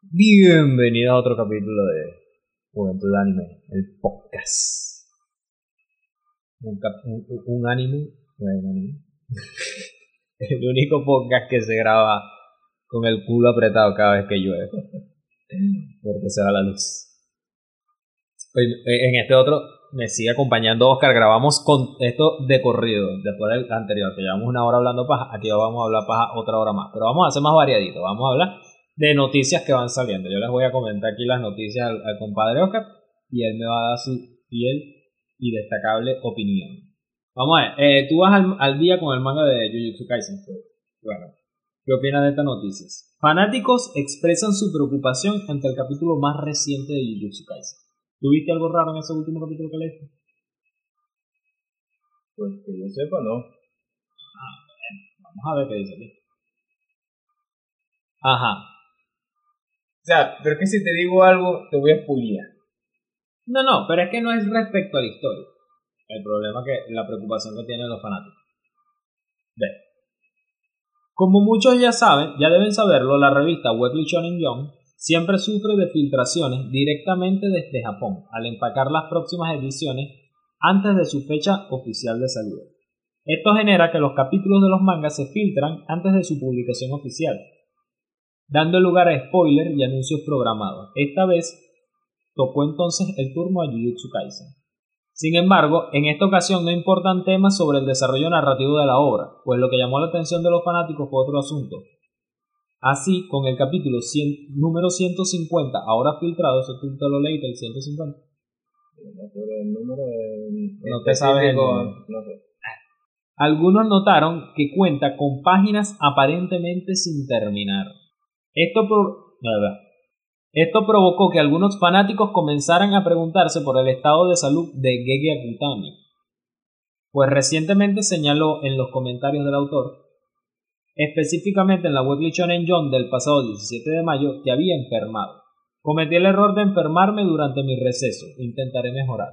Bienvenido a otro capítulo de Juventud Anime, el podcast. Un, anime, bueno, anime. el único podcast que se graba con el culo apretado cada vez que llueve. Porque se va la luz. Eh, En este otro me sigue acompañando Oscar. Grabamos con esto de corrido, después del anterior, que llevamos una hora hablando paja. Aquí vamos a hablar paja otra hora más. Pero vamos a hacer más variadito. Vamos a hablar de noticias que van saliendo. Yo les voy a comentar aquí las noticias al, al compadre Oscar y él me va a dar su fiel y destacable opinión. Vamos a ver, eh, tú vas al, al día con el manga de Jujutsu Kaisen. Bueno, ¿qué opinas de estas noticias? Fanáticos expresan su preocupación ante el capítulo más reciente de Jujutsu Kaisen. ¿Tuviste algo raro en ese último capítulo que leíste? Pues que yo sepa, no. Vamos a ver qué dice aquí. Ajá. Sea, pero es que si te digo algo, te voy a. No, no, pero es que no es respecto a la historia. El problema que la preocupación que tienen los fanáticos. Como muchos ya saben, ya deben saberlo, la revista Weekly Shonen Jump siempre sufre de filtraciones directamente desde Japón al empacar las próximas ediciones antes de su fecha oficial de salida. Esto genera que los capítulos de los mangas se filtran antes de su publicación oficial, dando lugar a spoilers y anuncios programados. Esta vez tocó entonces el turno a Jujutsu Kaisen. Sin embargo, en esta ocasión no importan temas sobre el desarrollo narrativo de la obra, pues lo que llamó la atención de los fanáticos fue otro asunto. Así, con el capítulo 100 número 150, ahora filtrado, eso tú te lo leíste, el 150. No pero el número de- No te sabes el número. No sé. Algunos notaron que cuenta con páginas aparentemente sin terminar. Esto. Esto provocó que algunos fanáticos comenzaran a preguntarse por el estado de salud de Gege Akutami, pues recientemente señaló en los comentarios del autor, específicamente en la Weekly Shonen Jump del pasado 17 de mayo, que había enfermado. Cometí el error de enfermarme durante mi receso, intentaré mejorar.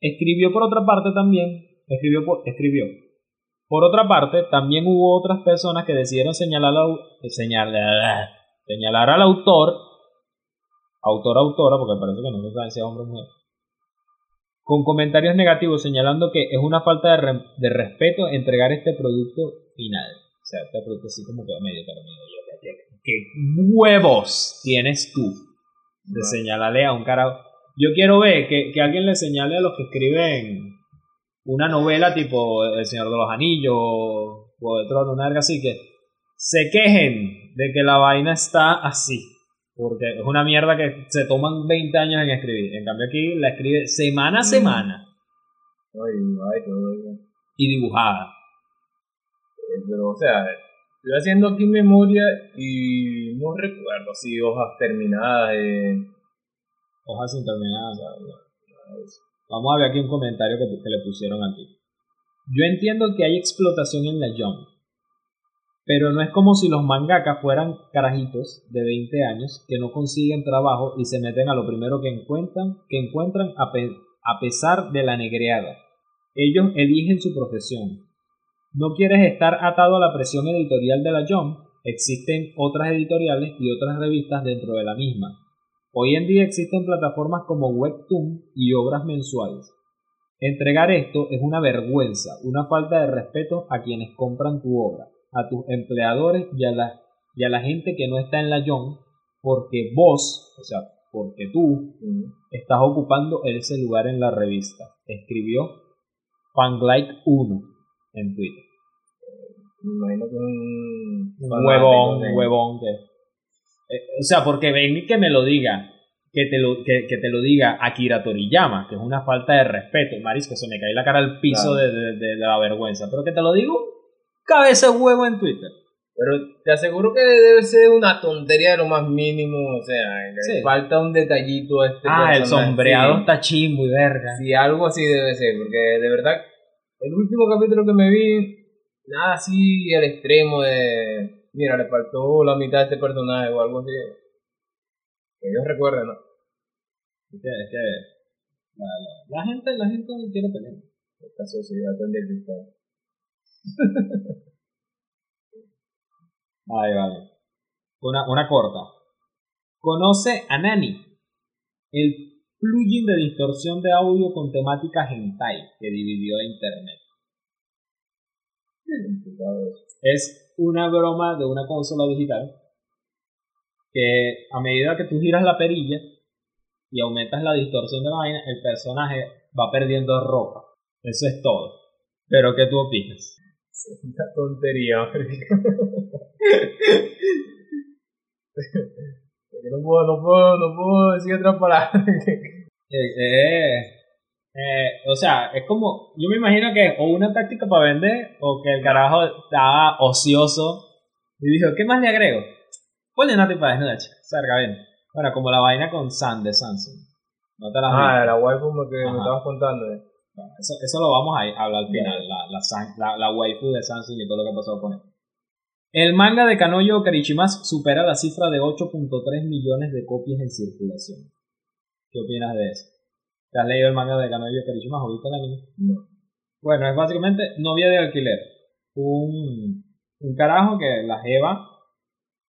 Escribió por otra parte también, escribió, por- escribió. Por otra parte, también hubo otras personas que decidieron señalar, señalar, señalar al autor, autor autora, porque parece que no se sabe si es hombre o mujer, con comentarios negativos señalando que es una falta de, re- de respeto entregar este producto final. O sea, este producto así como que medio terminado. ¿qué, huevos tienes tú de señalarle a un carajo? Yo quiero ver que, que alguien le señale a los que escriben una novela tipo El Señor de los Anillos o de Trono, una así, que se quejen de que la vaina está así. Porque es una mierda que se toman 20 años en escribir. En cambio aquí la escribe semana a semana Ay, ay, todo y dibujada. Eh, Pero, o sea, estoy haciendo aquí memoria y no recuerdo si hojas terminadas. Eh, Hojas sin terminar. o sea, no. Vamos a ver aquí un comentario que, que le pusieron aquí. Yo entiendo que hay explotación en la Jump, pero no es como si los mangakas fueran carajitos de 20 años que no consiguen trabajo y se meten a lo primero que encuentran, que encuentran a, a pesar de la negreada. Ellos eligen su profesión. No quieres estar atado a la presión editorial de la Jump. Existen otras editoriales y otras revistas dentro de la misma. Hoy en día existen plataformas como Webtoon y obras mensuales. Entregar esto es una vergüenza, una falta de respeto a quienes compran tu obra, a tus empleadores y a la, y a la gente que no está en la Young, porque vos, o sea, porque tú estás ocupando ese lugar en la revista. Escribió Fanglike 1 en Twitter. me imagino que un. Un huevón, un huevón que. eh, o sea, porque ven y que me lo diga. Que te lo, que, que te lo diga Akira Toriyama, que es una falta de respeto. Marisco, se me cae la cara al piso Claro. de, de- de la vergüenza. Pero que te lo digo, cabeza de huevo en Twitter. Pero te aseguro que debe ser una tontería de lo más mínimo. O sea, Sí. falta un detallito a este Ah, el sombreado sí. está chimbo y verga. Sí, algo así debe ser, porque de verdad, el último capítulo que me vi, nada así al extremo de, mira, le faltó la mitad de este personaje o algo así. Que yo recuerde, ¿no? Es que, es que la, la- la gente, la gente quiere pelear. Esta sociedad tan de vale. Una, una corta. Conoce a Nani, el plugin de distorsión de audio con temática hentai que dividió a internet. Es una broma de una consola digital que a medida que tú giras la perilla y aumentas la distorsión de la vaina, el personaje va perdiendo ropa. Eso es todo. Pero ¿qué tú opinas? Una tontería, no puedo, no puedo, no puedo decir otra palabra. Eh, eh, eh, o sea, es como, yo me imagino que o una táctica para vender o que el carajo estaba ocioso y dijo, ¿qué más le agrego? Ponle una tipa desnuda, chica, cerca, ven. Bueno, como la vaina con San de Samsung. No te la Ah, la waifu que me estabas contando. Eso, eso lo vamos a hablar al final, la, la, la, waifu de Samsung y todo lo que ha pasado con él. El manga de Kanoyo Karichimas supera la cifra de 8.3 millones de copias en circulación. ¿Qué opinas de eso? ¿Te has leído el manga de Kanoyo Karichimas o viste el anime? No. Bueno, es básicamente novia de alquiler. Un, un carajo que la jeva,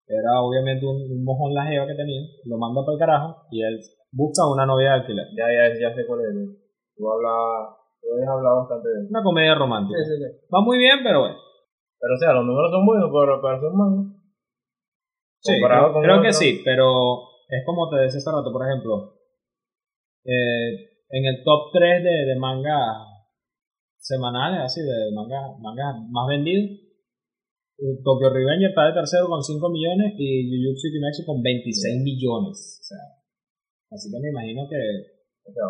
era obviamente un, mojón la jeva que tenía, lo manda para el carajo y él busca una novia de alquiler. Ya, ya, ya sé cuál es. Tú, hablas, hablado bastante Una comedia romántica. Sí, sí, sí. Va muy bien, pero bueno. Pero o sea, los números son buenos para, para ser malos. Sí, creo, que sí, pero es como te decía hace rato, por ejemplo, eh, en el top 3 de, de mangas semanales, así, de mangas manga más vendidos, Tokyo Revenge está de tercero con 5 millones y Jujutsu Kimetsu con 26 millones. O sea, así que me imagino que... O sea,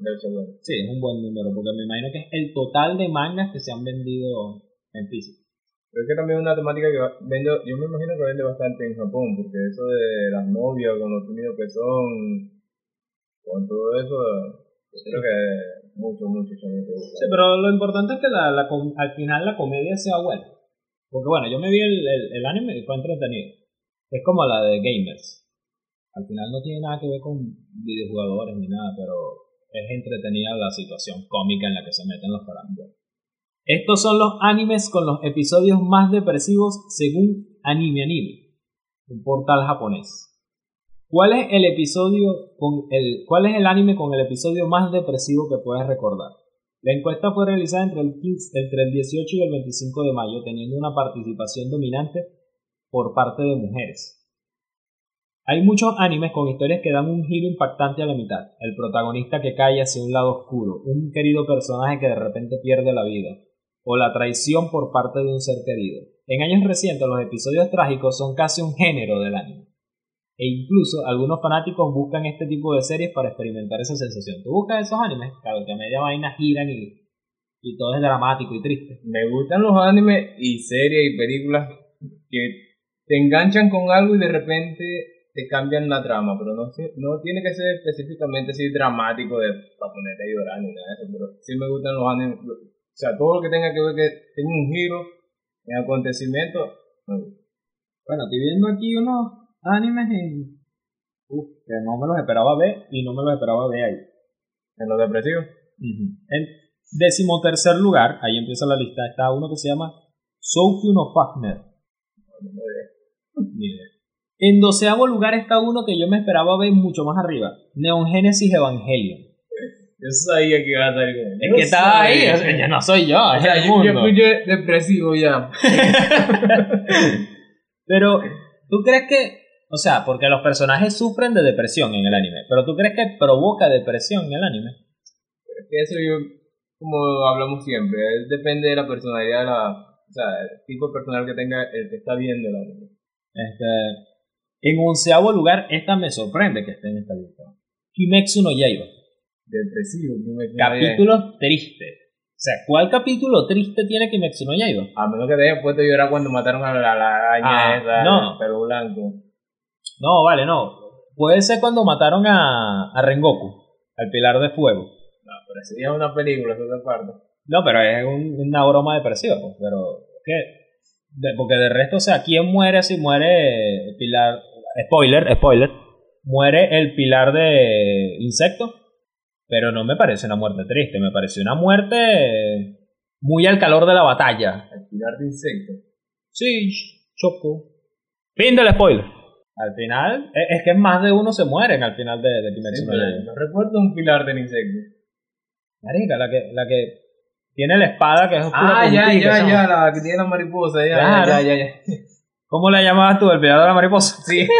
debe ser bueno. Sí, es un buen número, porque me imagino que es el total de mangas que se han vendido en físico. Pero es que también es una temática que vende, yo me imagino que vende bastante en Japón, porque eso de las novias con los tímidos que son, con todo eso, creo que mucho, mucho, mucho. Sí, pero lo importante es que la, la, al final la comedia sea buena. Porque bueno, yo me vi el, el, anime y fue entretenido. Es como la de Gamers. Al final no tiene nada que ver con videojugadores ni nada, pero es entretenida la situación cómica en la que se meten los parámetros. Estos son los animes con los episodios más depresivos según Anime Anime, un portal japonés. ¿Cuál es el episodio con el cuál es el anime con el episodio más depresivo que puedes recordar? La encuesta fue realizada entre el, 15, entre el 18 y el 25 de mayo, teniendo una participación dominante por parte de mujeres. Hay muchos animes con historias que dan un giro impactante a la mitad. El protagonista que cae hacia un lado oscuro, un querido personaje que de repente pierde la vida, o la traición por parte de un ser querido. En años recientes los episodios trágicos son casi un género del anime. E incluso algunos fanáticos buscan este tipo de series para experimentar esa sensación. ¿Tú buscas esos animes? Claro, que a media vaina giran y, y todo es dramático y triste. Me gustan los animes y series y películas que te enganchan con algo y de repente te cambian la trama, pero no, no tiene que ser específicamente así dramático de, para ponerte a llorar ni nada de eso, pero sí me gustan los animes, o sea, todo lo que tenga que ver que tenga un giro en acontecimiento. Bueno, estoy viendo aquí unos animes en... Uf, que no me los esperaba ver y no me los esperaba ver ahí. ¿En los depresivos? En decimotercer lugar, ahí empieza la lista, está uno que se llama Soukyu no Fagner. En doceavo lugar está uno que yo me esperaba ver mucho más arriba, Neon Genesis Evangelion. Yo sabía que iba a salir con Es que estaba ahí, ya no soy yo, es el mundo. Yo fui depresivo ya. pero, ¿tú crees que, o sea, porque los personajes sufren de depresión en el anime, pero ¿tú crees que provoca depresión en el anime? Es que eso yo, como hablamos siempre, depende de la personalidad, de la, o sea, el tipo de personal que tenga el que está viendo el anime. Este, en onceavo lugar, esta me sorprende que esté en esta lista. Kimetsu no Yaiba depresivo. Capítulo triste. O sea, ¿cuál capítulo triste tiene que no Yaiba? A menos que te hayas puesto a llorar cuando mataron a la, araña ah, esa, no. pelo blanco. No, vale, no. Puede ser cuando mataron a, a Rengoku, al Pilar de Fuego. No, pero sí es una película, eso es parte. No, pero es una broma depresiva, pues, pero ¿qué? Porque de resto, o sea, ¿quién muere si muere el Pilar? Spoiler, spoiler. Muere el Pilar de Insecto pero no me parece una muerte triste, me parece una muerte muy al calor de la batalla. Al tirar de insecto. Sí, choco. Fin del spoiler. Al final, es, es que más de uno se mueren al final de, de Kimetsu Sí, no recuerdo un pilar del insecto. Marica, la que, la que tiene la espada que es oscura Ah, con ya, ya, ya, la que tiene la mariposa, ya, Claro. ya, ya, ya. ¿Cómo la llamabas tú, el peleador de la mariposa? Sí.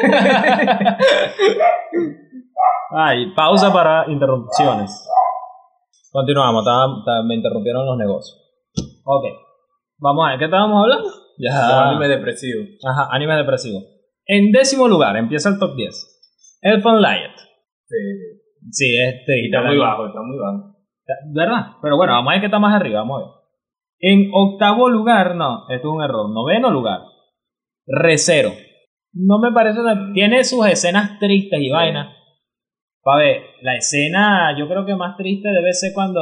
Ay, pausa para interrupciones. Continuamos, me interrumpieron los negocios. Ok, vamos a ver, ¿qué estábamos hablando? Ya. anime depresivo. Ajá, anime depresivo. En décimo lugar, empieza el top 10. Elfan Lion. Sí. Sí, este. Está muy bajo, está muy bajo. ¿Verdad? Pero bueno, vamos a ver qué está más arriba, vamos a ver. En octavo lugar, no, esto es un error. Noveno lugar, Recero. No me parece. Tiene sus escenas tristes y Sí. vainas. Pa' ver, la escena yo creo que más triste debe ser cuando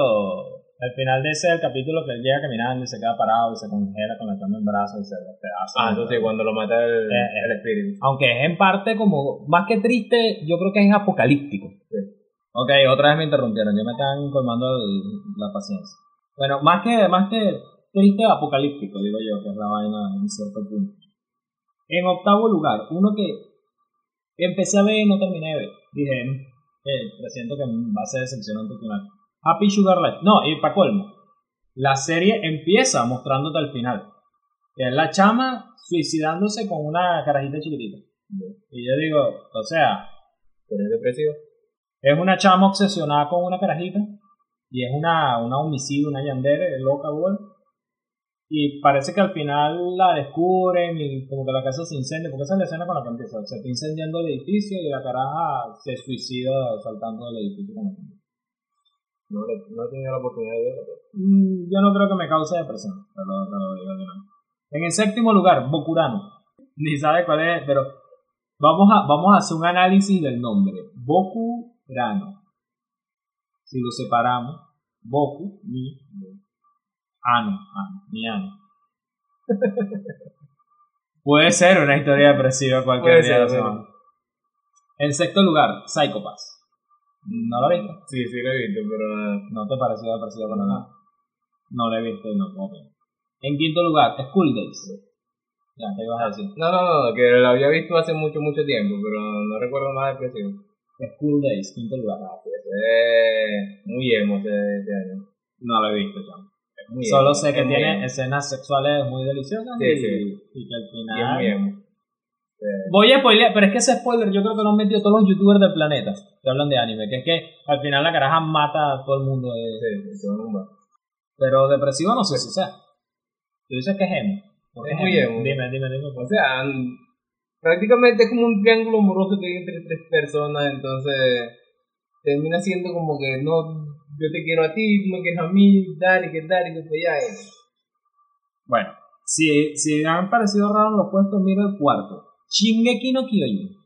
al final de ese capítulo que él llega caminando y se queda parado y se congela con la cama en brazos y se despedaza. Ah, entonces cuando lo mata el, Eh, el espíritu. Aunque es en parte como, más que triste, yo creo que es apocalíptico. Sí. Ok, otra vez me interrumpieron, ya me están colmando la paciencia. Bueno, más que, más que triste, apocalíptico, digo yo, que es la vaina en cierto punto. En octavo lugar, uno que empecé a ver y no terminé de ver. Dije, eh, presiento que va a ser decepcionante al final. Happy Sugar Life. No, y para colmo, la serie empieza mostrándote al final. Que es la chama suicidándose con una carajita chiquitita. Y yo digo, o sea, Pero es depresivo. Es una chama obsesionada con una carajita y es una, una homicida, una yandere loca, güey. Y parece que al final la descubren y como que la casa se incendia, porque esa es la escena con la que empieza. Se está incendiando el edificio y la caraja se suicida saltando del edificio. con gente. No, no he tenido la oportunidad de verlo. pero- Mm, Yo no creo que me cause depresión, una vez. En el séptimo lugar, Bokurano. Ni sabe cuál es, pero vamos a, vamos a hacer un análisis del nombre. Bokurano. Si lo separamos, Boku, mi, ano, ano, mi ano. Puede ser una historia depresiva cualquier Puede día de la semana. En sexto lugar, Psychopass. ¿No lo viste? Sí, sí lo he visto, pero... eh, ¿No te pareció depresivo para nada? No lo he visto y no puedo. En quinto lugar, School Days. Ya, ¿qué ibas a decir? No, no, no, que lo había visto hace mucho, mucho tiempo, pero no recuerdo nada depresivo. School Days, quinto lugar. Ese es muy emo ese, ese año. No lo he visto. Es muy Solo emo, sé que es tiene emo. escenas sexuales muy deliciosas Sí, y, sí. y que al Y es muy final... emo. Voy a spoilear, pero es que ese spoiler yo creo que lo han metido todos los youtubers del planeta que hablan de anime, que es que al final la caraja mata a todo el mundo. de- sí, sí, un bar. Pero depresivo no sé si sea. Tú dices que es emo. ¿Por qué Es muy emo. Dime, dime, dime. O sea, prácticamente es como un triángulo amoroso que hay entre tres personas, entonces termina siendo como que no, yo te quiero a ti, tú me quieres a mí, dale, que dale, que pues ya es. Bueno, si, si han parecido raros los puestos, mira el cuarto. Shingeki no Kyojin.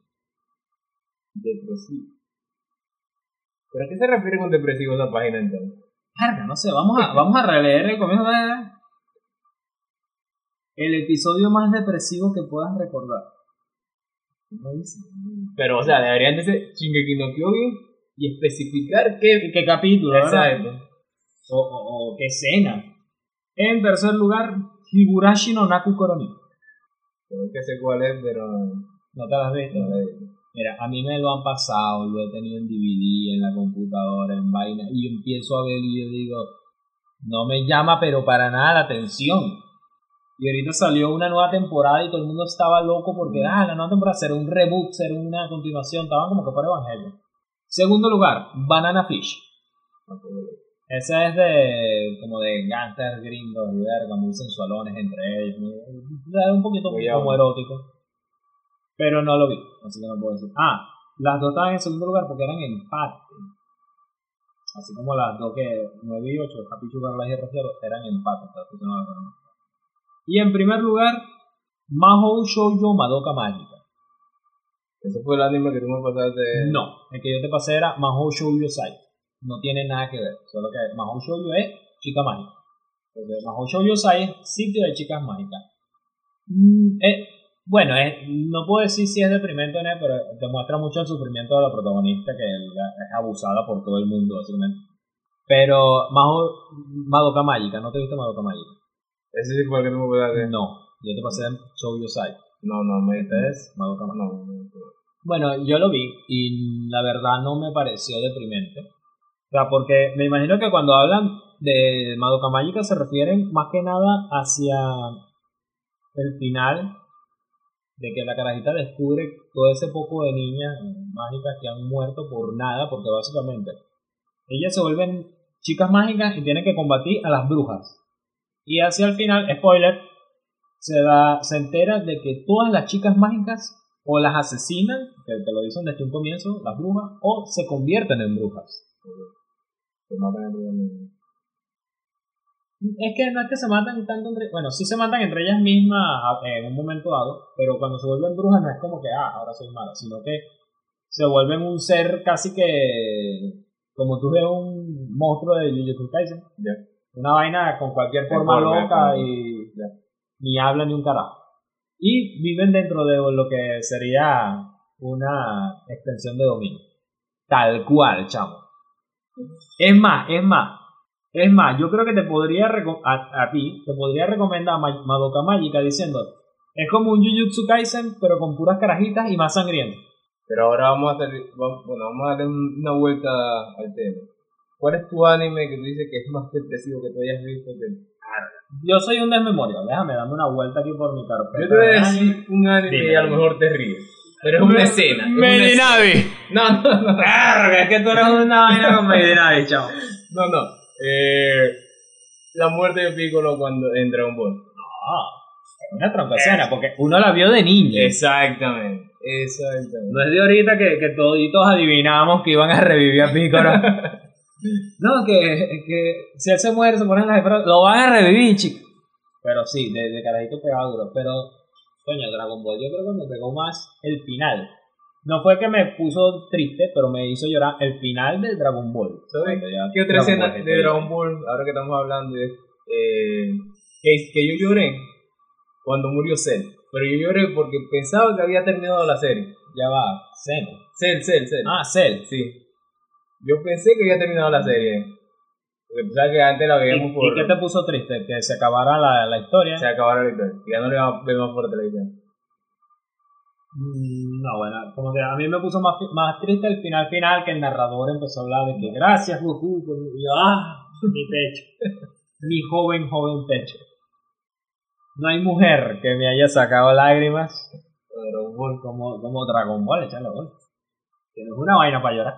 Depresivo. ¿Pero a qué se refiere con depresivo esa página entonces? Carga, no sé, vamos a, vamos a releer el comienzo de... El episodio más depresivo que puedas recordar. Pero, o sea, deberían de ser Shingeki no Kyojin y especificar qué... ¿Qué capítulo? Exacto. O, o, o qué escena. En tercer lugar, Higurashi no Naku Koroni. Creo que sé cuál es, pero ¿No te lo has visto? no la. Mira, a mí me lo han pasado, lo he tenido en DVD, en la computadora, en vaina, y empiezo a ver y yo digo, no me llama pero para nada la atención. Y ahorita salió una nueva temporada y todo el mundo estaba loco porque, ah, la nueva temporada será un reboot, será una continuación, estaban como que por evangelio. Segundo lugar, Banana Fish. Ese es de, como de gangsters gringos y verga, muy sensualones entre ellos. Es un poquito Muy como erótico. Pero no lo vi, así que no puedo decir. Ah, las dos estaban en segundo lugar porque eran empate. Así como las dos que 9 y 8, Happy Sugar Life y Rosero, eran empate. estas pusieron las dos. Y en primer lugar, Mahou Shoujo Madoka Mágica. Ese fue el anime que tú me pasaste. No, el que yo te pasé era Mahou Shoujo Sai. No tiene nada que ver, solo que Mahou Shoujo es chica mágica. Entonces, Mahou Shoujo Sai es sitio de chicas mágicas. Mm, eh, bueno, es- no puedo decir si es deprimente o no, pero demuestra mucho el sufrimiento de la protagonista que es abusada por todo el mundo, básicamente. Pero Mahou Madoka Mágica, ¿no te viste Madoka Mágica? Ese sí fue el que tú me pasaste. No, yo te pasé Shoujo Sai. No, no, me es Madoka no, no, no. Bueno, yo lo vi y la verdad no me pareció deprimente. O sea, porque me imagino que cuando hablan de Madoka Mágica se refieren más que nada hacia el final de que la carajita descubre todo ese poco de niñas mágicas que han muerto por nada, porque básicamente ellas se vuelven chicas mágicas y tienen que combatir a las brujas. Y hacia el final, spoiler, se, da, se entera de que todas las chicas mágicas o las asesinan, que te lo dicen desde un comienzo, las brujas, o se convierten en brujas. Es que no es que se matan tanto entre... Bueno, sí se matan entre ellas mismas en un momento dado, pero cuando se vuelven brujas no es como que, ah, ahora soy mala, sino que se vuelven un ser casi que... Como tú ves un monstruo de Jujutsu Kaisen. Una vaina con cualquier forma loca y... Ni habla ni un carajo. Y viven dentro de lo que sería una extensión de dominio. Tal cual, chamo. Es más, es más, es más, yo creo que te podría a, a, ti te podría recomendar Madoka Mágica diciendo es como un Jujutsu Kaisen pero con puras carajitas y más sangriento. Pero ahora vamos a hacer, vamos, bueno, vamos a darle una vuelta al tema. ¿Cuál es tu anime que tú dices que es más depresivo que tú hayas visto? Que... Yo soy un desmemorio, déjame darme una vuelta aquí por mi carpeta. Yo te voy a decir un anime y a lo mejor te ríes. Pero es una escena. Medinavi. No, no, no. es que tú eres una vaina con Medinavi, chao. No, no. Eh, la muerte de Piccolo cuando en Dragon Ball. No, una tronca escena, porque uno la vio de niño. Exactamente, exactamente. No es de ahorita que, que toditos adivinamos que iban a revivir a Piccolo. no, que, que si él se muere, se mueren las lo van a revivir, chicos. Pero sí, de, de carajito pegado duro. Pero, coño, Dragon Ball yo creo que me pegó más el final. No fue que me puso triste, pero me hizo llorar el final de Dragon Ball. ¿Sabes? ¿Qué otra escena de Dragon Ball, ahora que estamos hablando, de, eh, que, que yo lloré cuando murió Cell? Pero yo lloré porque pensaba que había terminado la serie. Ya va, Cell. Cell, Cell, Cell. Ah, Cell. Sí. Yo pensé que había terminado la serie. Porque tú sabes que antes la veíamos por... ¿Y qué te puso triste? ¿Que se acabara la, la historia? Se acabara la historia. ya no le vemos por televisión. Mm, no, bueno, como que a mí me puso más, más triste el final final que el narrador empezó a hablar de que gracias Goku, y yo, ah, mi pecho, mi joven, joven pecho. No hay mujer que me haya sacado lágrimas como, como Dragon Ball, echale gol. Tienes una vaina para llorar.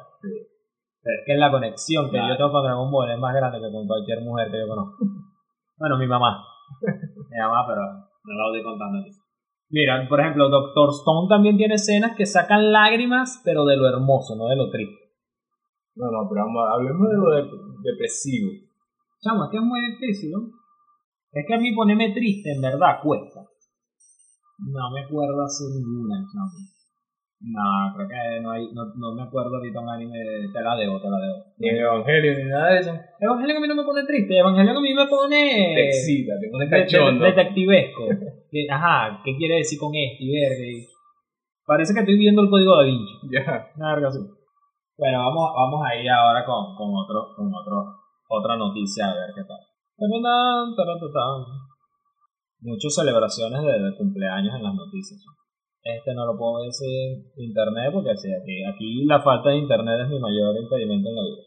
Es que la conexión que yo tengo con Dragon Ball es más grande que con cualquier mujer que yo conozco. Bueno, mi mamá. mi mamá, pero no la voy contando aquí. Mira, por ejemplo, Doctor Stone también tiene escenas que sacan lágrimas, pero de lo hermoso, no de lo triste. No, no, pero hablemos de lo depresivo. Chamo, es que es muy difícil, ¿no? Es que a mí ponerme triste en verdad cuesta. No me acuerdo así ninguna, chamo. No, creo que no hay, no, no me acuerdo ahorita un anime, te la debo, te la debo. Ni Evangelio, ni nada de eso. Evangelio a mí no me pone triste, Evangelio a mí me pone... Te excita, te pone cachondo. detectivesco. Ajá, ¿qué quiere decir con este y verde? Parece que estoy viendo el código da Vinci. Ya. Una verga así. Bueno, vamos, vamos a ir ahora con, con, otro, con otro, otra noticia, a ver qué tal. Muchas celebraciones de, de cumpleaños en las noticias. Este no lo puedo decir internet porque sí, aquí, aquí la falta de internet es mi mayor impedimento en la vida.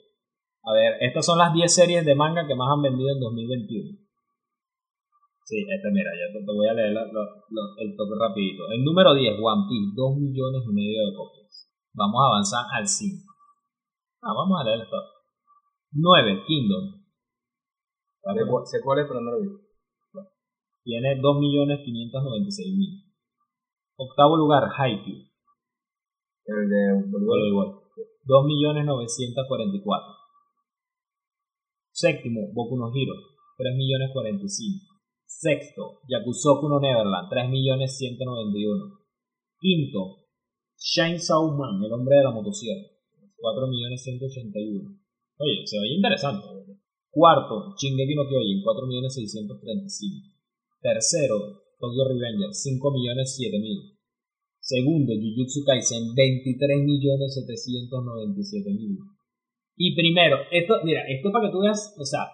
A ver, estas son las 10 series de manga que más han vendido en 2021. Sí, este mira, ya te, voy a leer el toque rapidito. El número 10, One Piece, 2 millones y medio de copias. Vamos a avanzar al 5. Ah, vamos a leer esto. 9, Kingdom. Sé cuál es, pero no lo vi. Tiene 2.596.000. Octavo lugar, Haikyuu. El de voleibol. 2.944. Séptimo, Boku no Hero, 3.045. Sexto, Yakusoku no Neverland, 3.191. Quinto, Chainsaw Man, el hombre de la motosierra, 4.181. Oye, se oye interesante. Cuarto, Shingeki no Kyojin, 4.635. Tercero, Tokyo Revenger, 5 millones 7 mil. Segundo, Jujutsu Kaisen, 23 millones 797 mil. Y primero, esto, mira, esto para que tú veas, o sea,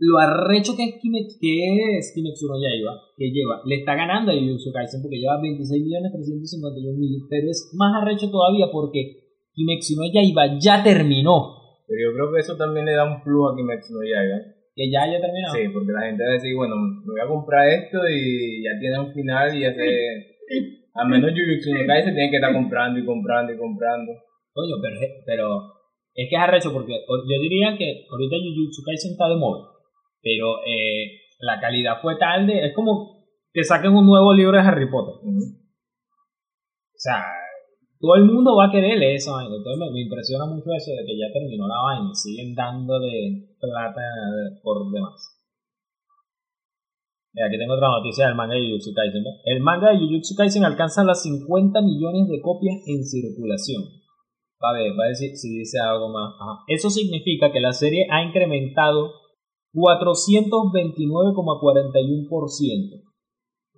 lo arrecho que es, Kime- que es Kimetsu no Yaiba, que lleva, le está ganando a Jujutsu Kaisen porque lleva 26.351.000, pero es más arrecho todavía porque Kimetsu no Yaiba ya terminó. Pero yo creo que eso también le da un plus a Kimetsu no Yaiba. Que ya haya terminado. Sí, porque la gente va a decir, bueno, me voy a comprar esto y ya tiene un final y ya se... Al menos Jujutsu no Kaisen tiene que estar comprando y comprando y comprando. Coño, pero, pero es que es arrecho porque yo diría que ahorita Jujutsu Kaisen está de moda, pero eh, la calidad fue tal de... Es como que saquen un nuevo libro de Harry Potter. O sea, todo el mundo va a querer leer esa vaina. Entonces me, me impresiona mucho eso de que ya terminó la vaina y siguen dándole plata por demás. Mira, aquí tengo otra noticia del manga de Jujutsu Kaisen. El manga de Jujutsu Kaisen alcanza las 50 millones de copias en circulación. A ver, va a decir si dice algo más. Eso significa que la serie ha incrementado 429,41%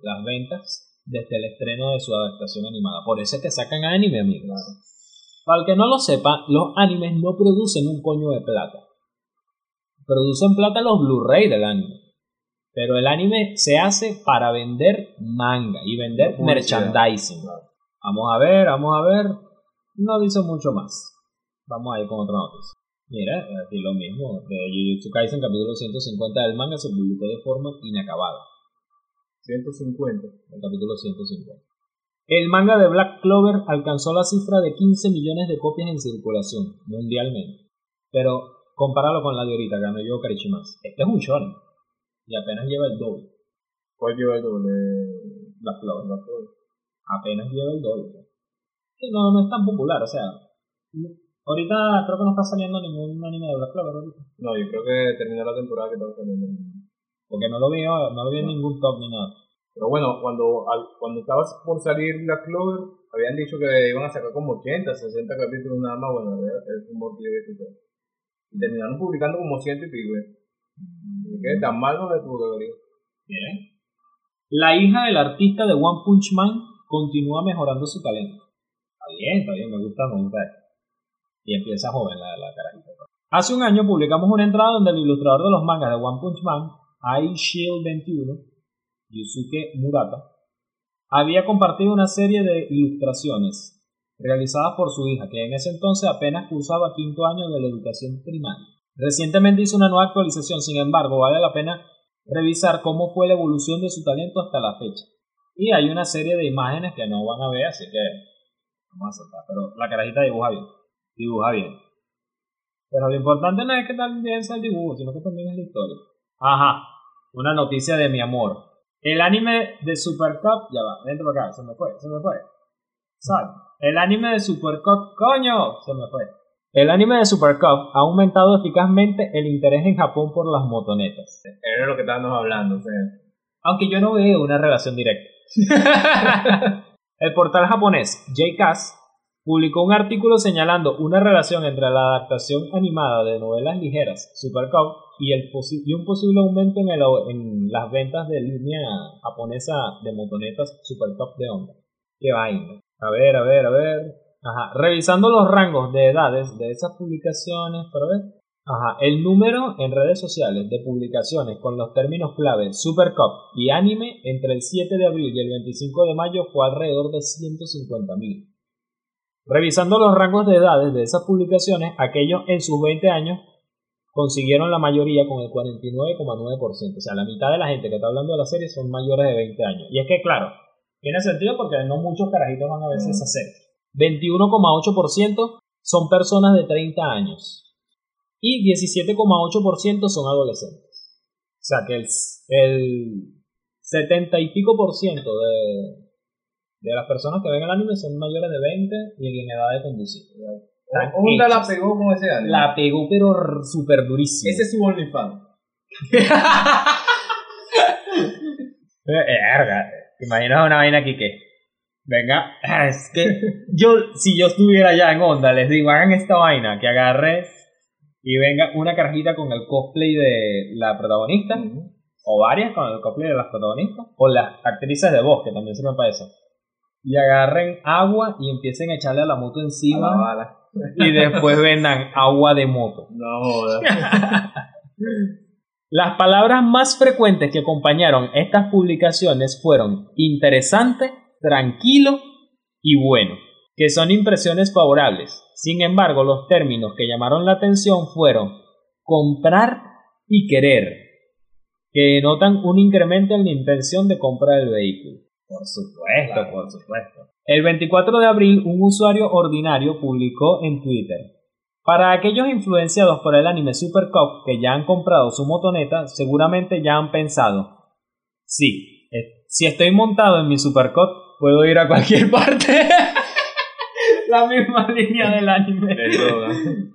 las ventas desde el estreno de su adaptación animada. Por eso es que sacan anime, amigos. Para el que no lo sepa, los animes no producen un coño de plata. Producen plata los Blu-ray del anime. Pero el anime se hace para vender manga y vender merchandising. Vamos a ver, vamos a ver. No dice mucho más. Vamos a ir con otra noticia. Mira, aquí lo mismo. De Jujutsu Kaisen, capítulo 150 del manga, se publicó de forma inacabada. 150. El capítulo 150. El manga de Black Clover alcanzó la cifra de 15 millones de copias en circulación mundialmente. Pero compáralo con la de ahorita, ganó yo Karichimas. Este es un shonen. Y apenas lleva el doble. ¿Cuál lleva el doble? Black Clover. Apenas lleva el doble. Sí, no, no es tan popular, o sea. Ahorita creo que no está saliendo ningún anime de Black Clover ahorita. No, yo creo que terminó la temporada que estamos saliendo. Porque no lo vi, no lo vi en ningún top ni nada. Pero bueno, cuando, al- cuando estaba por salir la Clover, habían dicho que iban a sacar como 80, 60 capítulos nada más. Bueno, el rumor que yo. Y terminaron publicando como ciento y pico. ¿eh? Y que tan mal no le tuvo que venir. Bien. La hija del artista de One Punch Man continúa mejorando su talento. Está bien, está bien, me gusta, me gusta. Y empieza joven la, la carajita. Hace un año publicamos una entrada donde el ilustrador de los mangas de One Punch Man, Ai Shield 21, Yusuke Murata, había compartido una serie de ilustraciones realizadas por su hija, que en ese entonces apenas cursaba quinto año de la educación primaria. Recientemente hizo una nueva actualización, sin embargo, vale la pena revisar cómo fue la evolución de su talento hasta la fecha. Y hay una serie de imágenes que no van a ver, así que vamos a saltar. Pero la carajita dibuja bien. Dibuja bien. Pero lo importante no es que también sea el dibujo, sino que también es la historia. Ajá. Una noticia de mi amor. El anime de Super Cup, ya va, vente para acá, se me fue, se me fue. Sal. El anime de Super Cup, coño, se me fue. El anime de Super Cup ha aumentado eficazmente el interés en Japón por las motonetas. Era lo que estábamos hablando. O sea, Aunque yo no veo una relación directa. el portal japonés JCast publicó un artículo señalando una relación entre la adaptación animada de novelas ligeras Super Cup y, un posible aumento en, las ventas de línea japonesa de motonetas Super Cup de Honda. Qué vaina. A ver, a ver, a ver. Ajá. Revisando los rangos de edades de esas publicaciones, para ver. Ajá, el número en redes sociales de publicaciones con los términos clave Super Cup y anime entre el 7 de abril y el 25 de mayo fue alrededor de 150.000. Revisando los rangos de edades de esas publicaciones, aquellos en sus 20 años consiguieron la mayoría con el 49,9%. O sea, la mitad de la gente que está hablando de la serie son mayores de 20 años. Y es que, claro, tiene sentido porque no muchos carajitos van a verse esa serie. 21,8% son personas de 30 años y 17,8% son adolescentes. O sea que el, el 70 y pico por ciento de, de las personas que ven el anime son mayores de 20 y en edad de conducir. Honda la pegó con ese anime. La pegó pero súper durísimo. Ese es su OnlyFans. Verga, ¿te imaginas una vaina aquí que venga, es que yo si yo estuviera allá en onda les digo hagan esta vaina que agarre y venga una carajita con el cosplay de la protagonista o varias con el cosplay de las protagonistas o las actrices de voz que también se me parece y agarren agua y empiecen a echarle a la moto A la encima bala. y después vendan agua de moto No jodas. Las palabras más frecuentes que acompañaron estas publicaciones fueron interesante, tranquilo y bueno, que son impresiones favorables. Sin embargo, los términos que llamaron la atención fueron comprar y querer, que denotan un incremento en la intención de compra del vehículo. Por supuesto, por supuesto. El 24 de abril, un usuario ordinario publicó en Twitter. Para aquellos influenciados por el anime Super Cup que ya han comprado su motoneta, seguramente ya han pensado, sí, eh, si estoy montado en mi Super Cup, puedo ir a cualquier parte. La misma línea del anime.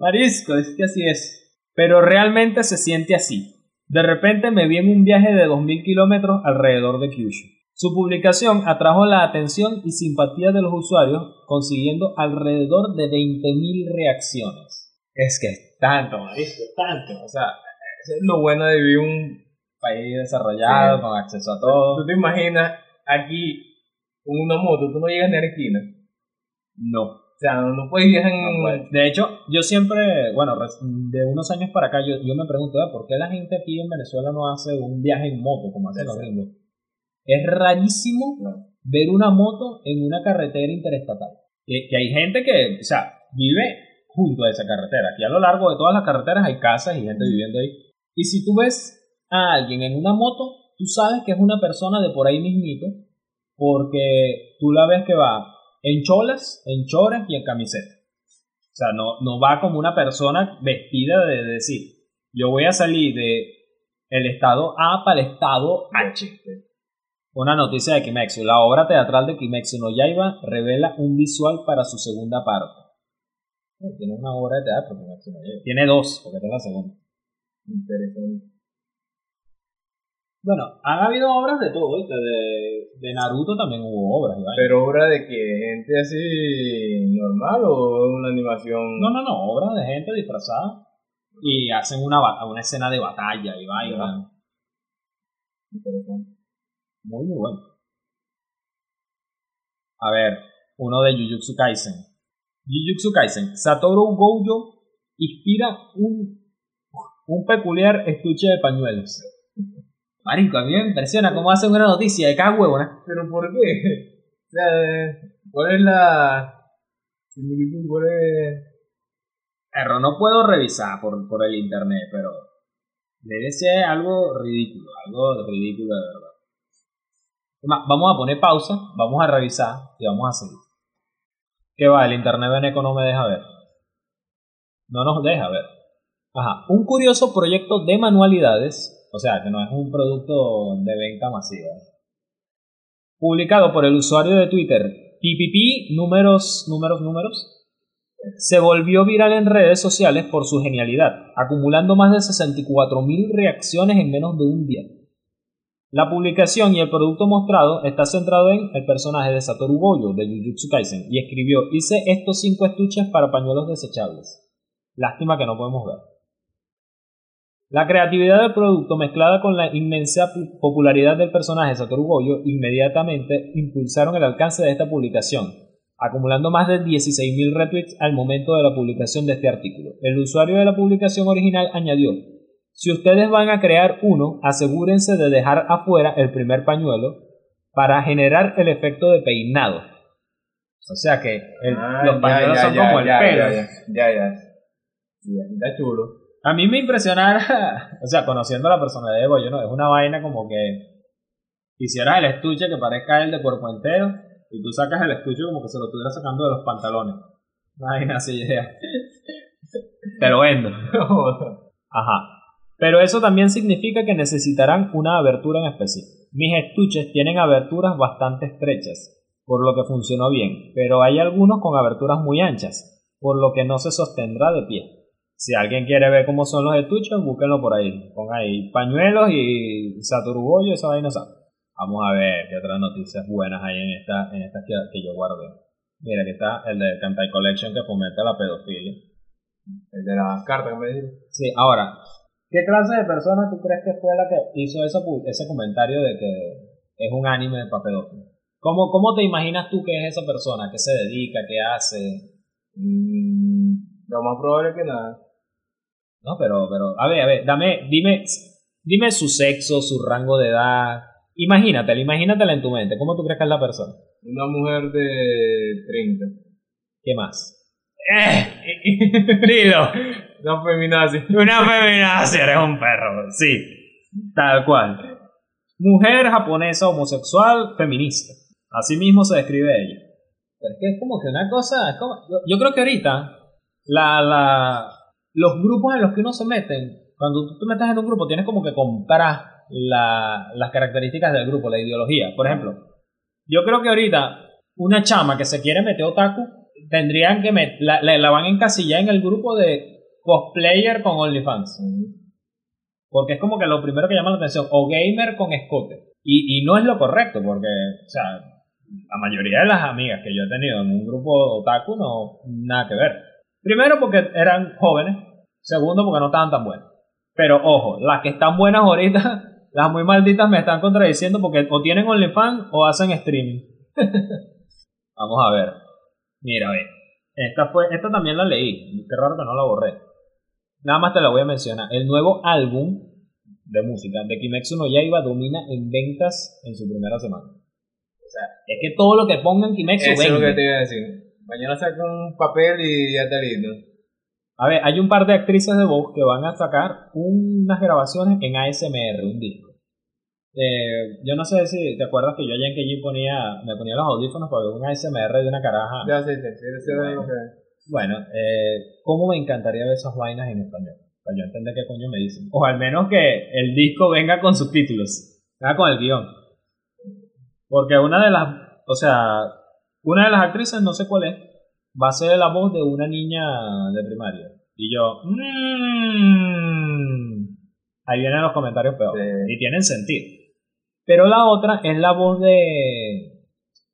Marisco, es que así es. Pero realmente se siente así. De repente me vi en un viaje de 2.000 kilómetros alrededor de Kyushu. Su publicación atrajo la atención y simpatía de los usuarios, consiguiendo alrededor de 20.000 reacciones. Es que es tanto, marisco, tanto. O sea, es lo bueno de vivir un país desarrollado, con acceso a todo. ¿Tú te imaginas aquí con una moto, tú no llegas ni a la esquina? No. O sea, no puedes viajar en... De hecho, yo siempre, bueno, de unos años para acá, yo, yo me pregunto, ¿por qué la gente aquí en Venezuela no hace un viaje en moto como hacen los gringos? Es rarísimo ver una moto en una carretera interestatal. Que, que, hay gente que, o sea, vive junto a esa carretera. Aquí a lo largo de todas las carreteras hay casas y gente viviendo ahí. Y si tú ves a alguien en una moto, tú sabes que es una persona de por ahí mismito, porque tú la ves que va en cholas, en chores y en camiseta. O sea, no, no va como una persona vestida de, decir, yo voy a salir de el estado A para el estado H. Una noticia de Kimetsu. La obra teatral de Kimetsu no Yaiba revela un visual para su segunda parte. Tiene una obra de teatro Kimetsu no Yaiba. Tiene dos, porque esta es la segunda. Interesante. Bueno, han habido obras de todo, ¿viste? De, de Naruto también hubo obras. ¿vale? ¿Pero obra de qué? ¿Gente así normal o una animación? No, no, no, obras de gente disfrazada y hacen una, una escena de batalla y vaina. Interesante. Muy, muy bueno. A ver, uno de Jujutsu Kaisen. Jujutsu Kaisen. Satoru Gojo inspira un, un peculiar estuche de pañuelos. Marico, a mí me impresiona cómo hacen una noticia de cada huevona. ¿Pero por qué? O sea, ¿cuál es la similitud? ¿Cuál es...? Erro, no puedo revisar por, por el internet, pero debe ser algo ridículo, algo ridículo de verdad. Vamos a poner pausa, vamos a revisar y vamos a seguir. ¿Qué va? El internet veneco no me deja ver. No nos deja ver. Ajá. Un curioso proyecto de manualidades, o sea, que no es un producto de venta masiva. Publicado por el usuario de Twitter PPP números, números, números, se volvió viral en redes sociales por su genialidad, acumulando más de 64.000 reacciones en menos de un día. La publicación y el producto mostrado está centrado en el personaje de Satoru Gojo de Jujutsu Kaisen y escribió hice estos cinco estuches para pañuelos desechables. Lástima que no podemos ver. La creatividad del producto mezclada con la inmensa popularidad del personaje Satoru Gojo inmediatamente impulsaron el alcance de esta publicación, acumulando más de 16.000 retweets al momento de la publicación de este artículo. El usuario de la publicación original añadió si ustedes van a crear uno, asegúrense de dejar afuera el primer pañuelo para generar el efecto de peinado. O sea que Ah, los pañuelos ya, son ya, como el ya, pelo. Ya, ya, está chulo. A mí me impresionara, o sea, conociendo la personalidad de Goyo, ¿no? Es una vaina como que hicieras el estuche que parezca el de cuerpo entero y tú sacas el estuche como que se lo estuvieras sacando de los pantalones. Una vaina así, ya. Te lo vendo. Ajá. Pero eso también significa que necesitarán una abertura en específico. Mis estuches tienen aberturas bastante estrechas, por lo que funcionó bien, pero hay algunos con aberturas muy anchas, por lo que no se sostendrá de pie. Si alguien quiere ver cómo son los estuches, búsquenlo por ahí. Pon ahí pañuelos y Satoru Gojo, esa vaina sabe. Vamos a ver qué otras noticias buenas hay en esta, en esta que, que yo guardé. Mira, aquí está el de Kantai Collection que fomenta la pedofilia. El de las cartas que me dijiste. Sí, ahora, ¿qué clase de persona tú crees que fue la que hizo ese, ese comentario de que es un anime pedófilos? ¿Cómo, ¿Cómo te imaginas tú que es esa persona? ¿Qué se dedica? ¿Qué hace? Mm, lo más probable es que nada. No, pero, pero, a ver, a ver, dame, dime, Dime su sexo, su rango de edad. Imagínatela, imagínatela en tu mente. ¿Cómo tú crees que es la persona? Una mujer de 30. ¿Qué más? ¡Eh! Dilo. Una feminazi. Una feminazi, eres un perro. Sí, tal cual. Mujer japonesa homosexual feminista. Así mismo se describe ella. Pero es que es como que una cosa. Yo, creo que ahorita la, la, los grupos en los que uno se mete, cuando tú te metes en un grupo, tienes como que comprar la, las características del grupo, la ideología. Por ejemplo, yo creo que ahorita una chama que se quiere meter otaku, tendrían que met, la, la, la van a encasillar en el grupo de cosplayer con OnlyFans. Porque es como que lo primero que llama la atención, o gamer con escote. Y, y no es lo correcto, porque, o sea, la mayoría de las amigas que yo he tenido en un grupo otaku no, nada que ver. Primero porque eran jóvenes, segundo porque no estaban tan buenas. Pero ojo, las que están buenas ahorita, las muy malditas me están contradiciendo porque o tienen OnlyFans o hacen streaming. Vamos a ver. Mira, a ver. Esta, fue, esta también la leí. Qué raro que no la borré. Nada más te la voy a mencionar. El nuevo álbum de música de Kimetsu no Yaiba domina en ventas en su primera semana. O sea, es que todo lo que pongan Kimetsu Eso es lo vende. que te iba a decir. Mañana saca un papel y ya está listo. A ver, hay un par de actrices de voz que van a sacar unas grabaciones en ASMR, un disco. Eh, yo no sé si te acuerdas que yo allá en Keiji ponía, me ponía los audífonos para ver un ASMR de una caraja. Ya sé, sí, sí, sí, Bueno. eh, ¿cómo me encantaría ver esas vainas en español? Para yo entender qué coño me dicen. O al menos que el disco venga con subtítulos, venga con el guion. Porque una de las, o sea, una de las actrices, no sé cuál es, va a ser la voz de una niña de primaria. Y yo, mmm, ahí vienen los comentarios peores. Sí. Y tienen sentido. Pero la otra es la voz de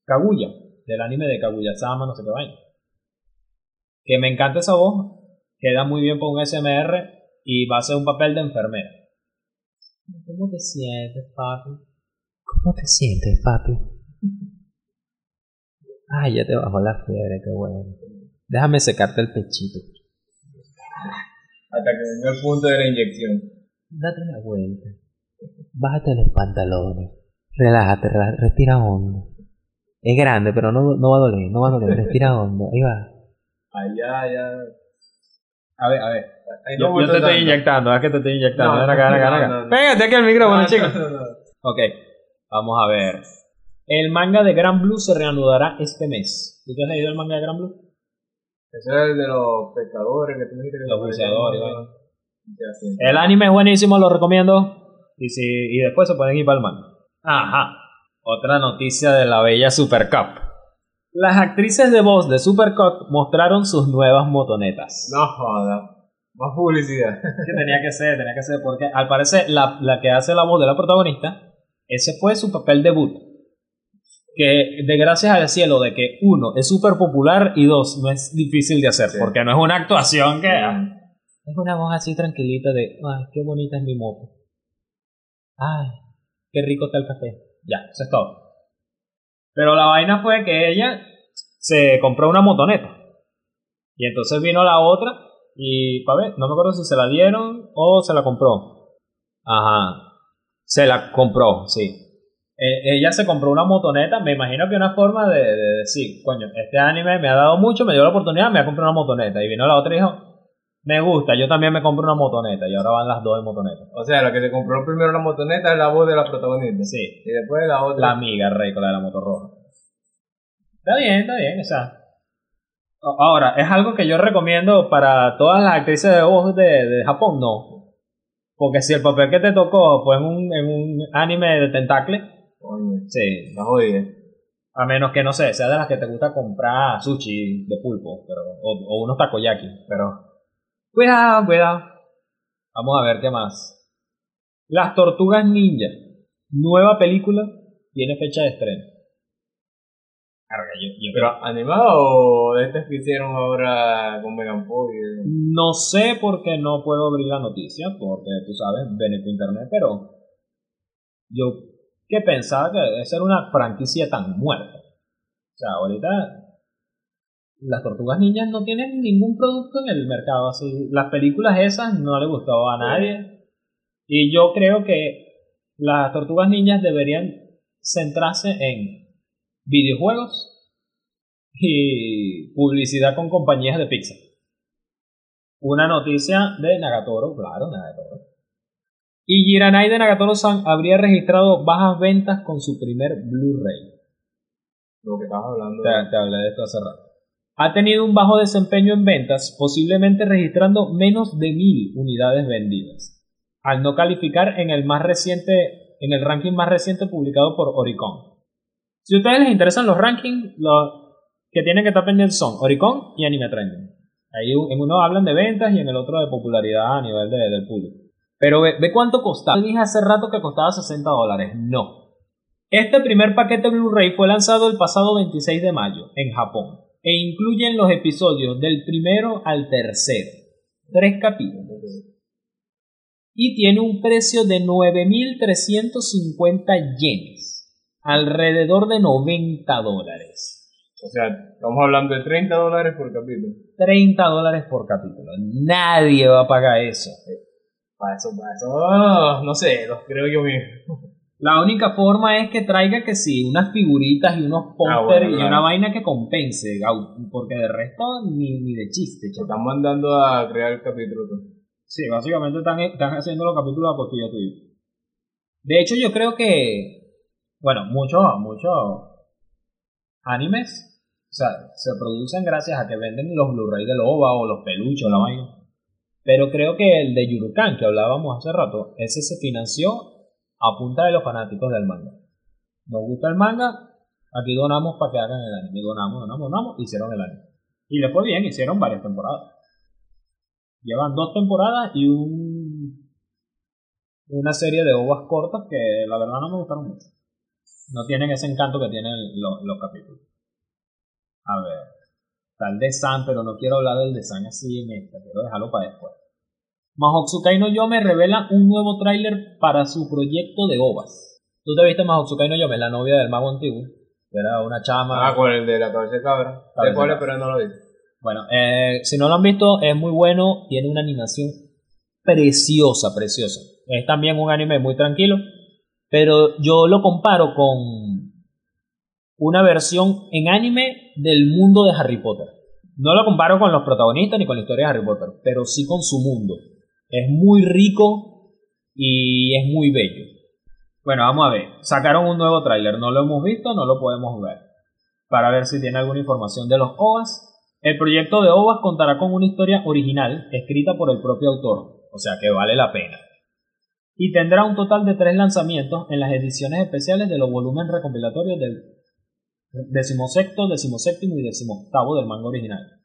Kaguya, del anime de Kaguya-sama, no sé qué vaina. Que me encanta esa voz, queda muy bien con un SMR y va a ser un papel de enfermera. ¿Cómo te sientes, papi? ¿Cómo te sientes, papi? Ay, ya te bajó la fiebre, qué bueno. Déjame secarte el pechito. Hasta que venga el punto de la inyección. Date la vuelta. Bájate los pantalones. Relájate, rela- respira hondo. Es grande, pero no, no va a doler, no va a doler. Respira hondo. Ahí va. Allá, ya. A ver, a ver. Yo, yo te estoy inyectando, es que te estoy inyectando. No, acá, acá, acá. Pégate aquí al micrófono, No, chico. no, no, no. Ok, vamos a ver. El manga de Gran Blue se reanudará este mes. ¿Tú te has leído el manga de Gran Blue? Ese es el de los pescadores que tú dijiste que Los buceadores, bueno. El anime es buenísimo, lo recomiendo. Y, si, y después se pueden ir para el manga. Ajá. Otra noticia de la bella Super Cup. Las actrices de voz de Super Cup mostraron sus nuevas motonetas. No joda. Más publicidad. que tenía que ser, tenía que ser, porque al parecer la, la que hace la voz de la protagonista, ese fue su papel debut. Que de gracias al cielo de que uno es súper popular y dos no es difícil de hacer, Sí. porque no es una actuación que... Mm. Es una voz así tranquilita de, ay, qué bonita es mi moto. Ay, qué rico está el café. Ya, eso es todo. Pero la vaina fue que ella se compró una motoneta. Y entonces vino la otra y, pa' ver, no me acuerdo si se la dieron o se la compró. Ajá. Se la compró, sí. Eh, ella se compró una motoneta, me imagino que una forma de, de decir, coño, este anime me ha dado mucho, me dio la oportunidad, me voy a comprar una motoneta. Y vino la otra y dijo, me gusta, yo también me compro una motoneta. Y ahora van las dos en motoneta. O sea, la que se compró primero la motoneta es la voz de la protagonista. Sí, Y después la otra. la amiga rey con la de la moto roja. Está bien, está bien, o sea. Ahora, ¿es algo que yo recomiendo para todas las actrices de voz de, de Japón? No. Porque si el papel que te tocó fue en un, en un anime de tentacle, Coño, sí. la jodida. A menos que, no sé, sea de las que te gusta comprar sushi de pulpo, pero, o, o unos takoyaki, pero... Cuidado, cuidado. Vamos a ver qué más. Las Tortugas Ninja. Nueva película. Tiene fecha de estreno. Carga, yo, yo ¿Pero animado o de estas que hicieron ahora con Megan Fox? No sé por qué no puedo abrir la noticia, porque tú sabes, ven tu internet, pero yo que pensaba que esa era una franquicia tan muerta. O sea, ahorita las tortugas ninjas no tienen ningún producto en el mercado así. Las películas esas no le gustó a nadie. Y yo creo que las tortugas niñas deberían centrarse en videojuegos y publicidad con compañías de pizza. Una noticia de Nagatoro, claro, Nagatoro. Y Jiranai de Nagatoro-san habría registrado bajas ventas con su primer Blu-ray. Lo que estabas hablando. Te, te hablé de esto hace rato. Ha tenido un bajo desempeño en ventas, posiblemente registrando menos de mil unidades vendidas, al no calificar en el más reciente, en el ranking más reciente publicado por Oricon. Si a ustedes les interesan los rankings, los que tienen que estar pendientes son Oricon y Anime Trending. Ahí en uno hablan de ventas y en el otro de popularidad a nivel de- del público. Pero ve, cuánto costaba. Dije hace rato que costaba 60 dólares. No. Este primer paquete Blu-ray fue lanzado el pasado 26 de mayo en Japón e incluyen los episodios del primero al tercero. Tres capítulos. Y tiene un precio de 9.350 yenes. Alrededor de 90 dólares. O sea, estamos hablando de 30 dólares por capítulo. 30 dólares por capítulo. Nadie va a pagar eso. Para eso, para eso. no sé, los creo yo mismo. La única forma es que traiga que sí, unas figuritas y unos póster bueno, y claro. una vaina que compense, porque de resto ni, ni de chiste. Chaval. están mandando a crear el capítulo. tú. Sí, básicamente están, están haciendo los capítulos a costilla tuya. De hecho, yo creo que, bueno, muchos, muchos animes, o sea, se producen gracias a que venden los Blu-ray del OVA o los peluches o la vaina. Pero creo que el de Yurukan, que hablábamos hace rato, ese se financió a punta de los fanáticos del manga. Nos gusta el manga, aquí donamos para que hagan el anime. Donamos, donamos, donamos, hicieron el anime. Y les fue bien, hicieron varias temporadas. Llevan dos temporadas y un una serie de ovas cortas que la verdad no me gustaron mucho. No tienen ese encanto que tienen los, los capítulos. A ver. El de San, pero no quiero hablar del de San así esta. Quiero dejarlo para después. Mahotsukai no Yome revela un nuevo tráiler para su proyecto de ovas. ¿Tú te viste Mahotsukai no Yome, la novia del mago antiguo? Era una chama. Ah, con el de la cabeza de cabra. ¿De? Pero no lo vi. Bueno, eh, si no lo han visto, es muy bueno. Tiene una animación preciosa, preciosa. Es también un anime muy tranquilo. Pero yo lo comparo con una versión en anime del mundo de Harry Potter. No lo comparo con los protagonistas ni con la historia de Harry Potter, pero sí con su mundo. Es muy rico y es muy bello. Bueno, vamos a ver. Sacaron un nuevo tráiler. No lo hemos visto, no lo podemos ver. Para ver si tiene alguna información de los OVAs. El proyecto de OVAs contará con una historia original escrita por el propio autor, o sea que vale la pena. Y tendrá un total de tres lanzamientos en las ediciones especiales de los volúmenes recopilatorios del decimosexto, decimoséptimo y decimoctavo del manga original,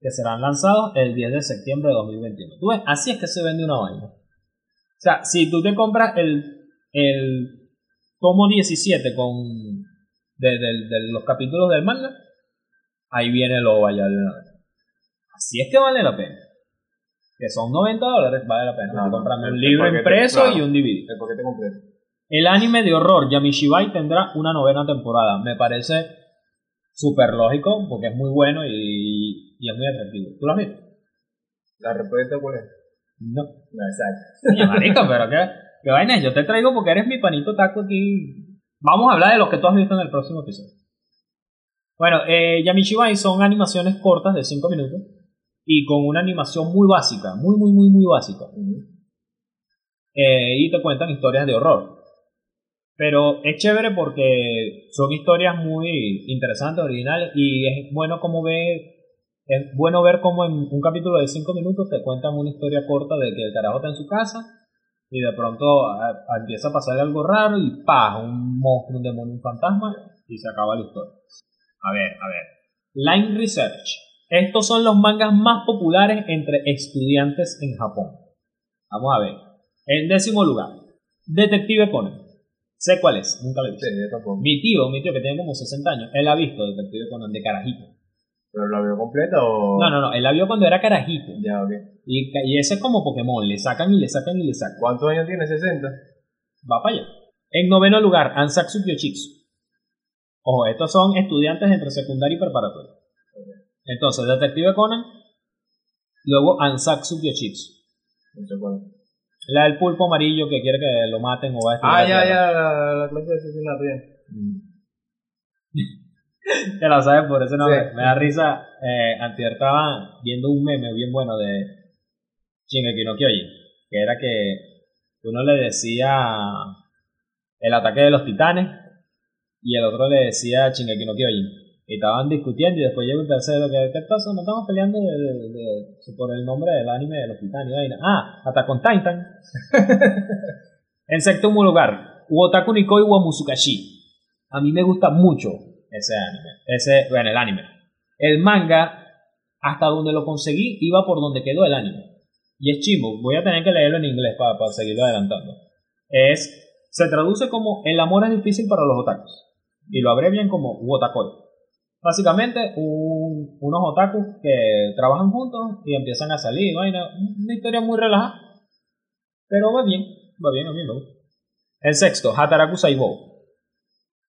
que serán lanzados el 10 de septiembre de 2021. ¿Tú ves? Así es que se vende una vaina. O sea, si tú te compras el, el tomo 17 con de, de- de los capítulos del manga, ahí viene el OVA ya de una vez. Así es que vale la pena. Que son 90 dólares, vale la pena. Claro, comprarme el- un el libro paquete, impreso claro. y un DVD. El paquete completo. El anime de horror Yamishibai tendrá una novena temporada. Me parece súper lógico porque es muy bueno y, y es muy atractivo. ¿Tú lo has visto? ¿La respuesta cuál es? No. No, exacto. Oye, marico, pero qué, qué vaina. Yo te traigo porque eres mi panito taco aquí. Vamos a hablar de los que tú has visto en el próximo episodio. Bueno, eh, Yamishibai son animaciones cortas de 5 minutos y con una animación muy básica, muy, muy, muy, muy básica. Eh, y te cuentan historias de horror. Pero es chévere porque son historias muy interesantes, originales y es bueno como ve es bueno ver cómo en un capítulo de 5 minutos te cuentan una historia corta de que el carajo está en su casa y de pronto a- a- empieza a pasar algo raro y pa, un monstruo, un demonio, un fantasma y se acaba la historia. A ver, a ver. Line Research. Estos son los mangas más populares entre estudiantes en Japón. Vamos a ver. En décimo lugar, Detective Conan. Sé cuál es, nunca lo he visto. Sí, yo tampoco. Mi tío, mi tío que tiene como 60 años, él ha visto Detective Conan de carajito. ¿Pero la vio completa o...? No, no, no, él la vio cuando era carajito. Ya, ok. Y, y ese es como Pokémon, le sacan y le sacan y le sacan. ¿Cuántos años tiene? ¿60? Va para allá. En noveno lugar, Ansatsu Kyochitsu. Ojo, estos son estudiantes entre secundaria y preparatoria. Entonces, Detective Conan, luego Ansatsu Kyochitsu. No sé cuál. La del pulpo amarillo que quiere que lo maten o va a destruir Ah, la ya, Tierra. ya, la, la clase de asesina ría. Ya lo sabes, por eso no Sí. me, me da risa. Eh, antier estaba viendo un meme bien bueno de Shingeki no Kyojin, que era que uno le decía el ataque de los titanes y el otro le decía Shingeki no Kyojin. Y estaban discutiendo y después llega un tercero que, ¿qué pasó? No estamos peleando de, de- de- por el nombre del anime de los titanes. Ah, Attack on Titan. en séptimo lugar, Wotaku Nikoi wa Musukashi. A mí me gusta mucho ese anime. Ese, bueno, el anime. El manga, hasta donde lo conseguí, iba por donde quedó el anime. Y es chimbo. Voy a tener que leerlo en inglés para, para seguirlo adelantando. Es, se traduce como El amor es difícil para los otakus. Y lo abrevian como Wotakoi. Básicamente, un- unos otakus que trabajan juntos y empiezan a salir. Vaina. Una historia muy relajada. Pero va bien. Va bien, a mí me gusta. El sexto, Hataraku Saibou.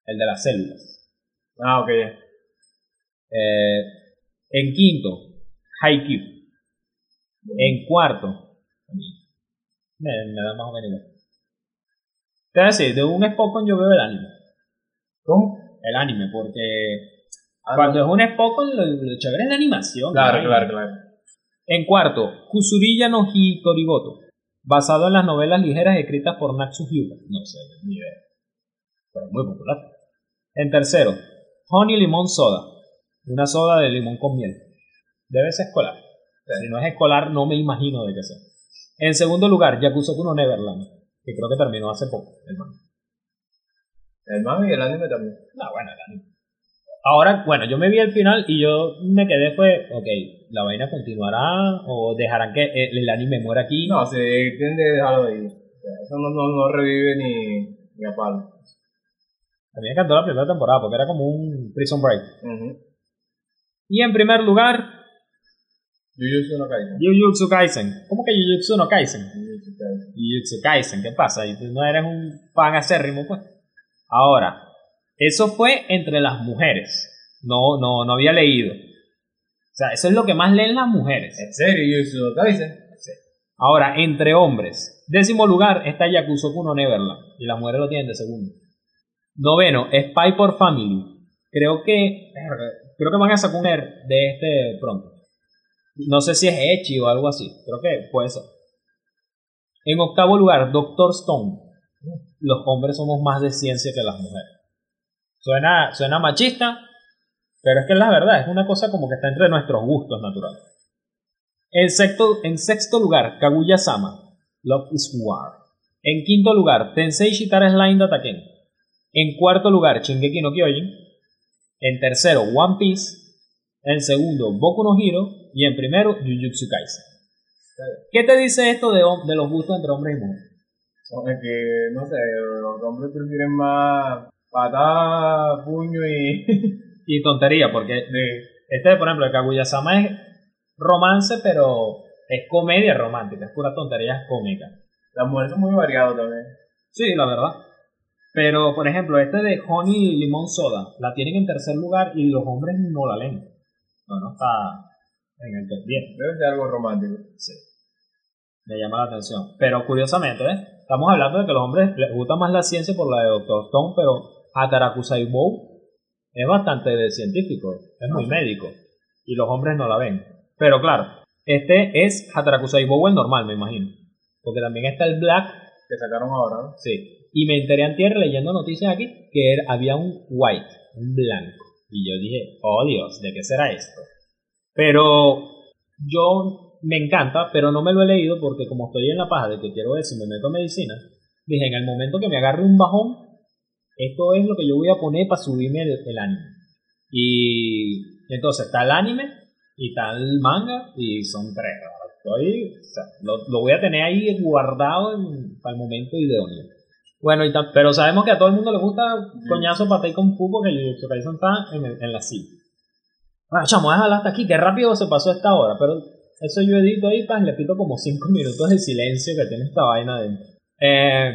El de las células. Ah, ok. Eh, en quinto, Haikyuu. En cuarto, me, da más o menos igual. Te voy decir, de un Spokon yo veo el anime. ¿Cómo? El anime, porque cuando no. es un Spokon, lo, lo chévere es la animación. Claro, ¿no? claro, claro. En cuarto, Kusuriya no Hitorigoto. Basado en las novelas ligeras escritas por Natsu Hyuga. No sé, ni idea. Pero muy popular. En tercero, Honey Limón Soda. Una soda de limón con miel. Debe ser escolar. Si no es escolar, no me imagino de qué sea. En segundo lugar, Yakuza Kuno Neverland. Que creo que terminó hace poco, el manga. El manga y el anime también. Ah, bueno, el anime. Ahora, bueno, yo me vi el final y yo me quedé fue, ok, ¿la vaina continuará o dejarán que el, el anime muera aquí? No, se tiende a dejarlo de ahí. O sea, eso no, no, no revive ni, ni a palo. A mí me encantó la primera temporada porque era como un Prison Break. Y en primer lugar, Jujutsu no Kaisen. Jujutsu Kaisen. ¿Cómo que Jujutsu no Kaisen? Jujutsu Kaisen. Jujutsu Kaisen, ¿qué pasa? Y tú no eres un fan acérrimo, pues. Ahora, eso fue entre las mujeres. No, no, no había leído. O sea, eso es lo que más leen las mujeres. ¿En serio Jujutsu no Kaisen? Ahora, entre hombres. Décimo lugar está Yakusoku no Neverland. Y las mujeres lo tienen de segundo. Noveno, Spy por Family. Creo que. Creo que van a sacar un ER de este pronto. No sé si es Echi o algo así. Creo que puede ser. En octavo lugar, Doctor Stone. Los hombres somos más de ciencia que las mujeres. Suena, suena machista, pero es que es la verdad, es una cosa como que está entre nuestros gustos naturales. En sexto, en sexto lugar, Kaguya-sama, Love is War. En quinto lugar, Tensei Shitara Slime Dataken. En cuarto lugar, Shingeki no Kyojin. En tercero, One Piece. En segundo, Boku no Hero. Y en primero, Jujutsu Kaisen. ¿Qué te dice esto de, los gustos entre hombres y mujeres? Que, no sé, los hombres prefieren más patada, puño y... Y tontería, porque este, por ejemplo, el Kaguya-sama es romance, pero es comedia romántica, es pura tontería cómica. las mujeres son muy variadas también. Sí, la verdad. Pero, por ejemplo, este de Honey Limón Soda, la tienen en tercer lugar y los hombres no la leen. No, no está en el top 10. Debe ser algo romántico. Sí. Me llama la atención. Pero curiosamente, ¿eh? estamos hablando de que a los hombres les gusta más la ciencia por la de Dr. Stone, pero Hataraku Saibou es bastante de científico, es muy Ah, médico. Y los hombres no la ven. Pero claro, este es Hataraku Saibou el normal, me imagino. Porque también está el Black Que sacaron ahora, ¿no? Sí. Y me enteré antier leyendo noticias aquí que era- había un white, un blanco. Y yo dije, oh Dios, ¿de qué será esto? Pero yo me encanta, pero no me lo he leído porque como estoy en la paja de que quiero ver si me meto a medicina, dije, en el momento que me agarre un bajón, esto es lo que yo voy a poner para subirme el, el anime. Y entonces está el anime y está el manga y son tres. Estoy, o sea, lo, lo voy a tener ahí guardado en- para el momento idóneo. Bueno, y pero sabemos que a todo el mundo le gusta coñazo para con fu porque Jujutsu Kaisen está en, el- en la cima. Bueno, chamo, déjala hasta aquí, que rápido se pasó esta hora, pero eso yo edito ahí, pues le pito como 5 minutos de silencio que tiene esta vaina dentro. Eh,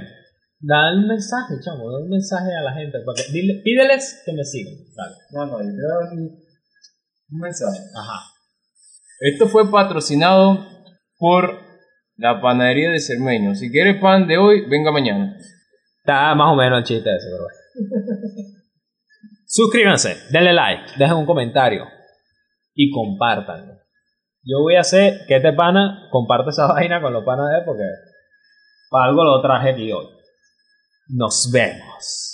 da un mensaje, chamo, da un mensaje a la gente, porque dile- pídeles que me sigan. Dale. No, no, yo te voy a dar un un mensaje. Ajá. Esto fue patrocinado por La panadería de Cermeño. Si quieres pan de hoy, venga mañana. Está más o menos el chiste ese, pero bueno. Suscríbanse, denle like, dejen un comentario y compartan. Yo voy a hacer que este pana comparte esa vaina con los panas de él porque para algo lo traje aquí hoy. Nos vemos.